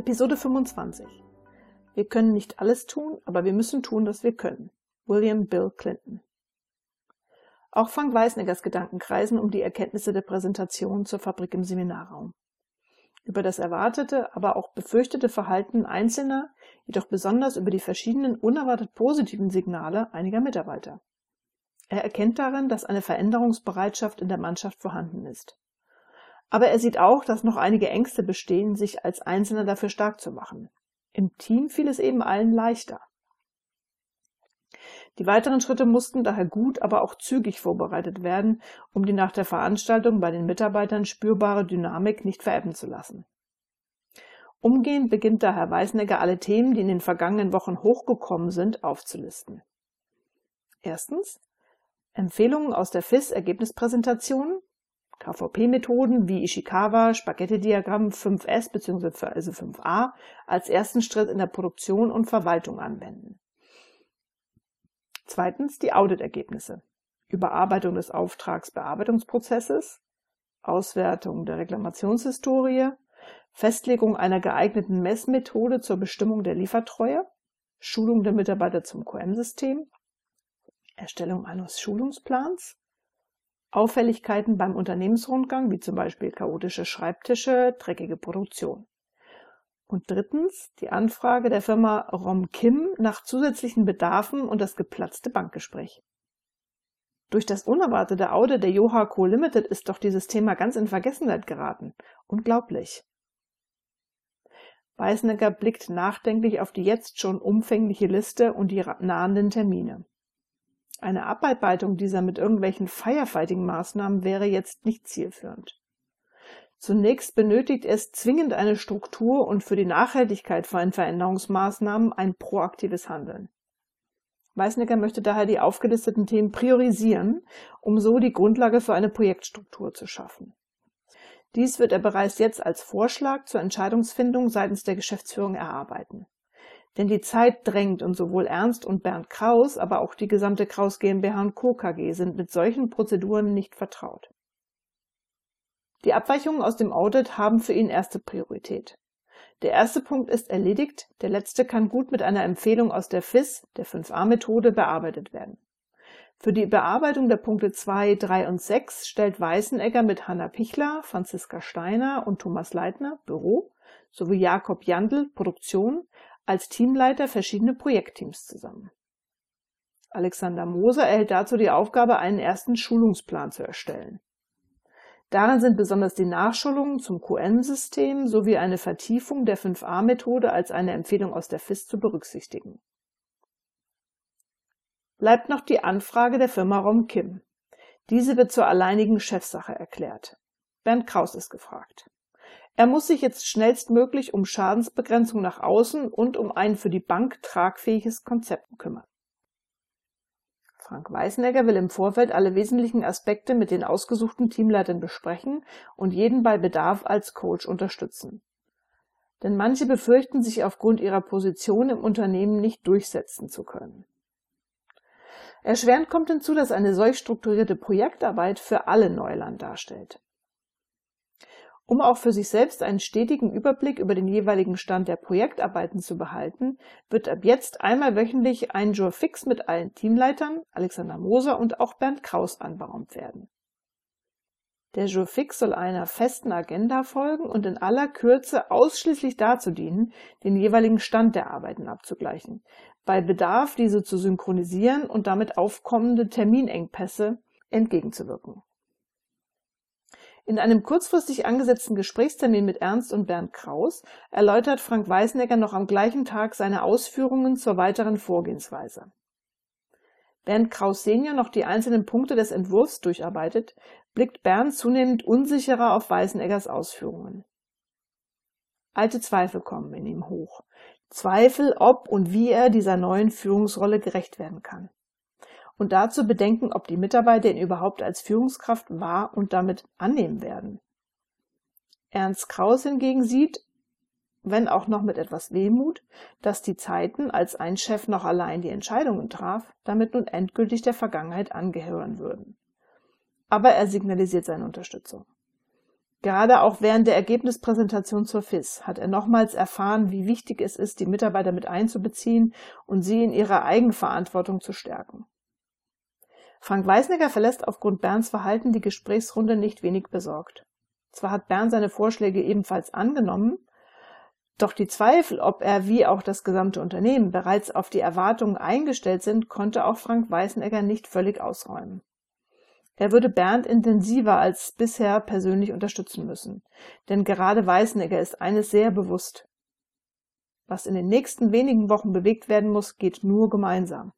Episode 25. Wir können nicht alles tun, aber wir müssen tun, was wir können. William Bill Clinton. Auch Frank Weißneggers Gedanken kreisen um die Erkenntnisse der Präsentation zur Fabrik im Seminarraum. Über das erwartete, aber auch befürchtete Verhalten Einzelner, jedoch besonders über die verschiedenen unerwartet positiven Signale einiger Mitarbeiter. Er erkennt darin, dass eine Veränderungsbereitschaft in der Mannschaft vorhanden ist. Aber er sieht auch, dass noch einige Ängste bestehen, sich als Einzelner dafür stark zu machen. Im Team fiel es eben allen leichter. Die weiteren Schritte mussten daher gut, aber auch zügig vorbereitet werden, um die nach der Veranstaltung bei den Mitarbeitern spürbare Dynamik nicht verebben zu lassen. Umgehend beginnt daher Weißnegger alle Themen, die in den vergangenen Wochen hochgekommen sind, aufzulisten. Erstens Empfehlungen aus der FIS-Ergebnispräsentation, KVP-Methoden wie Ishikawa, Spaghetti-Diagramm 5S bzw. also 5a als ersten Schritt in der Produktion und Verwaltung anwenden. Zweitens die Auditergebnisse. Überarbeitung des Auftragsbearbeitungsprozesses, Auswertung der Reklamationshistorie, Festlegung einer geeigneten Messmethode zur Bestimmung der Liefertreue, Schulung der Mitarbeiter zum QM-System, Erstellung eines Schulungsplans, Auffälligkeiten beim Unternehmensrundgang, wie zum Beispiel chaotische Schreibtische, dreckige Produktion. Und drittens die Anfrage der Firma Rom Kim nach zusätzlichen Bedarfen und das geplatzte Bankgespräch. Durch das unerwartete Audit der Yoha Co. Limited ist doch dieses Thema ganz in Vergessenheit geraten. Unglaublich. Weißnecker blickt nachdenklich auf die jetzt schon umfängliche Liste und die nahenden Termine. Eine Abarbeitung dieser mit irgendwelchen Firefighting-Maßnahmen wäre jetzt nicht zielführend. Zunächst benötigt es zwingend eine Struktur und für die Nachhaltigkeit von Veränderungsmaßnahmen ein proaktives Handeln. Weißnecker möchte daher die aufgelisteten Themen priorisieren, um so die Grundlage für eine Projektstruktur zu schaffen. Dies wird er bereits jetzt als Vorschlag zur Entscheidungsfindung seitens der Geschäftsführung erarbeiten. Denn die Zeit drängt und sowohl Ernst und Bernd Kraus, aber auch die gesamte Kraus GmbH und Co. KG sind mit solchen Prozeduren nicht vertraut. Die Abweichungen aus dem Audit haben für ihn erste Priorität. Der erste Punkt ist erledigt, der letzte kann gut mit einer Empfehlung aus der FIS, der 5a-Methode, bearbeitet werden. Für die Bearbeitung der Punkte 2, 3 und 6 stellt Weißenegger mit Hanna Pichler, Franziska Steiner und Thomas Leitner Büro sowie Jakob Jandl Produktion als Teamleiter verschiedene Projektteams zusammen. Alexander Moser erhält dazu die Aufgabe, einen ersten Schulungsplan zu erstellen. Darin sind besonders die Nachschulungen zum QM-System sowie eine Vertiefung der 5a-Methode als eine Empfehlung aus der FIS zu berücksichtigen. Bleibt noch die Anfrage der Firma Rom Kim. Diese wird zur alleinigen Chefsache erklärt. Bernd Kraus ist gefragt. Er muss sich jetzt schnellstmöglich um Schadensbegrenzung nach außen und um ein für die Bank tragfähiges Konzept kümmern. Frank Weißenegger will im Vorfeld alle wesentlichen Aspekte mit den ausgesuchten Teamleitern besprechen und jeden bei Bedarf als Coach unterstützen. Denn manche befürchten sich aufgrund ihrer Position im Unternehmen nicht durchsetzen zu können. Erschwerend kommt hinzu, dass eine solch strukturierte Projektarbeit für alle Neuland darstellt. Um auch für sich selbst einen stetigen Überblick über den jeweiligen Stand der Projektarbeiten zu behalten, wird ab jetzt einmal wöchentlich ein Jour fix mit allen Teamleitern, Alexander Moser und auch Bernd Kraus anberaumt werden. Der Jour fix soll einer festen Agenda folgen und in aller Kürze ausschließlich dazu dienen, den jeweiligen Stand der Arbeiten abzugleichen, bei Bedarf diese zu synchronisieren und damit aufkommende Terminengpässe entgegenzuwirken. In einem kurzfristig angesetzten Gesprächstermin mit Ernst und Bernd Kraus erläutert Frank Weißnecker noch am gleichen Tag seine Ausführungen zur weiteren Vorgehensweise. Während Kraus Senior noch die einzelnen Punkte des Entwurfs durcharbeitet, blickt Bernd zunehmend unsicherer auf Weißeneggers Ausführungen. Alte Zweifel kommen in ihm hoch. Zweifel, ob und wie er dieser neuen Führungsrolle gerecht werden kann und dazu bedenken, ob die Mitarbeiter ihn überhaupt als Führungskraft wahr und damit annehmen werden. Ernst Kraus hingegen sieht, wenn auch noch mit etwas Wehmut, dass die Zeiten, als ein Chef noch allein die Entscheidungen traf, damit nun endgültig der Vergangenheit angehören würden. Aber er signalisiert seine Unterstützung. Gerade auch während der Ergebnispräsentation zur FIS hat er nochmals erfahren, wie wichtig es ist, die Mitarbeiter mit einzubeziehen und sie in ihrer Eigenverantwortung zu stärken. Frank Weisnecker verlässt aufgrund Bernds Verhalten die Gesprächsrunde nicht wenig besorgt. Zwar hat Bernd seine Vorschläge ebenfalls angenommen, doch die Zweifel, ob er wie auch das gesamte Unternehmen bereits auf die Erwartungen eingestellt sind, konnte auch Frank Weißenegger nicht völlig ausräumen. Er würde Bernd intensiver als bisher persönlich unterstützen müssen. Denn gerade Weißenegger ist eines sehr bewusst. Was in den nächsten wenigen Wochen bewegt werden muss, geht nur gemeinsam.